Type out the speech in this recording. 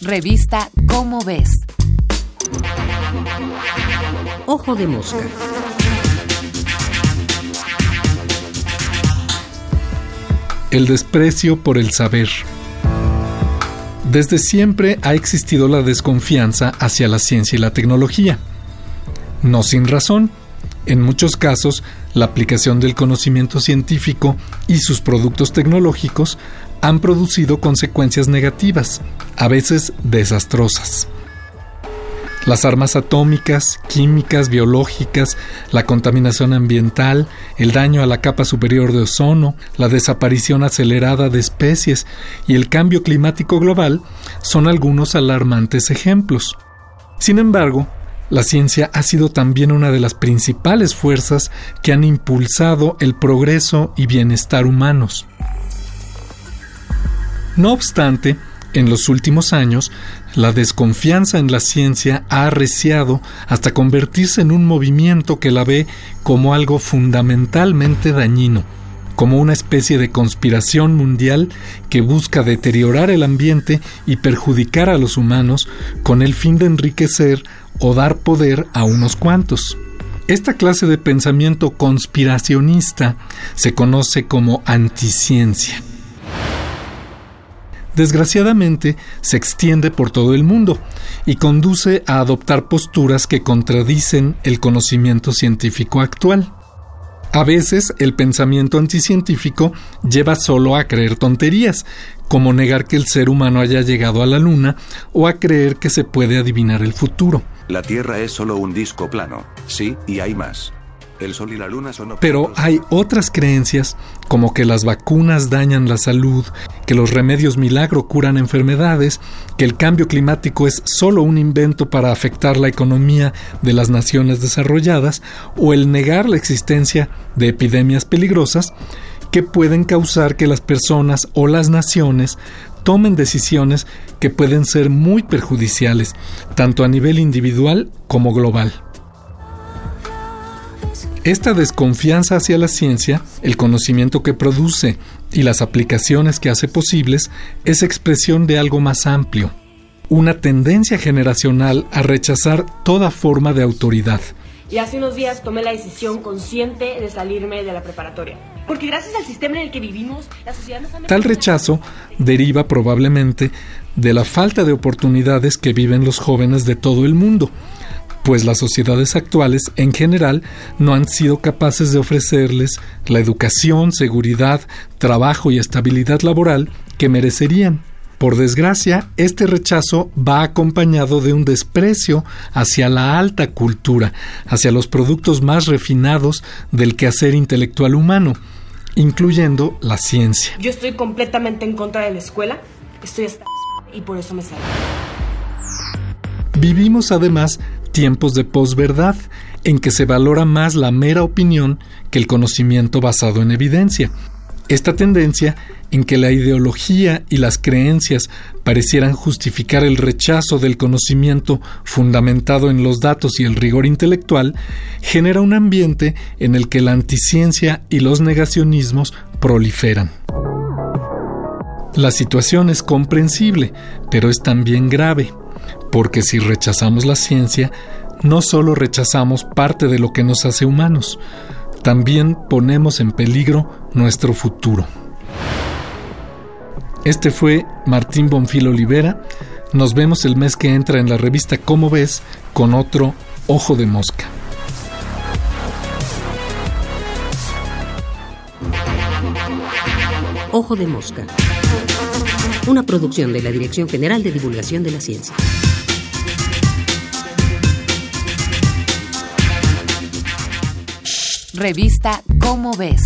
Revista Cómo ves. Ojo de mosca. El desprecio por el saber. Desde siempre ha existido la desconfianza hacia la ciencia y la tecnología. No sin razón. En muchos casos, la aplicación del conocimiento científico y sus productos tecnológicos han producido consecuencias negativas, a veces desastrosas. Las armas atómicas, químicas, biológicas, la contaminación ambiental, el daño a la capa superior de ozono, la desaparición acelerada de especies y el cambio climático global son algunos alarmantes ejemplos. Sin embargo, la ciencia ha sido también una de las principales fuerzas que han impulsado el progreso y bienestar humanos. No obstante, en los últimos años, la desconfianza en la ciencia ha arreciado hasta convertirse en un movimiento que la ve como algo fundamentalmente dañino, como una especie de conspiración mundial que busca deteriorar el ambiente y perjudicar a los humanos con el fin de enriquecer o dar poder a unos cuantos. Esta clase de pensamiento conspiracionista se conoce como anticiencia desgraciadamente se extiende por todo el mundo y conduce a adoptar posturas que contradicen el conocimiento científico actual. A veces el pensamiento anticientífico lleva solo a creer tonterías, como negar que el ser humano haya llegado a la Luna o a creer que se puede adivinar el futuro. La Tierra es solo un disco plano, sí, y hay más. El Sol y la Luna son Pero hay otras creencias, como que las vacunas dañan la salud, que los remedios milagro curan enfermedades, que el cambio climático es solo un invento para afectar la economía de las naciones desarrolladas, o el negar la existencia de epidemias peligrosas que pueden causar que las personas o las naciones tomen decisiones que pueden ser muy perjudiciales, tanto a nivel individual como global. Esta desconfianza hacia la ciencia, el conocimiento que produce y las aplicaciones que hace posibles es expresión de algo más amplio, una tendencia generacional a rechazar toda forma de autoridad. Y hace unos días tomé la decisión consciente de salirme de la preparatoria. Porque gracias al sistema en el que vivimos, la sociedad nos ha Tal rechazo deriva probablemente de la falta de oportunidades que viven los jóvenes de todo el mundo pues las sociedades actuales en general no han sido capaces de ofrecerles la educación, seguridad, trabajo y estabilidad laboral que merecerían. Por desgracia, este rechazo va acompañado de un desprecio hacia la alta cultura, hacia los productos más refinados del quehacer intelectual humano, incluyendo la ciencia. Yo estoy completamente en contra de la escuela, estoy hasta y por eso me salgo. Vivimos además tiempos de posverdad, en que se valora más la mera opinión que el conocimiento basado en evidencia. Esta tendencia en que la ideología y las creencias parecieran justificar el rechazo del conocimiento fundamentado en los datos y el rigor intelectual, genera un ambiente en el que la anticiencia y los negacionismos proliferan. La situación es comprensible, pero es también grave porque si rechazamos la ciencia, no solo rechazamos parte de lo que nos hace humanos, también ponemos en peligro nuestro futuro. Este fue Martín Bonfil Olivera. Nos vemos el mes que entra en la revista Cómo ves con otro Ojo de Mosca. Ojo de Mosca. Una producción de la Dirección General de Divulgación de la Ciencia. Revista Cómo ves.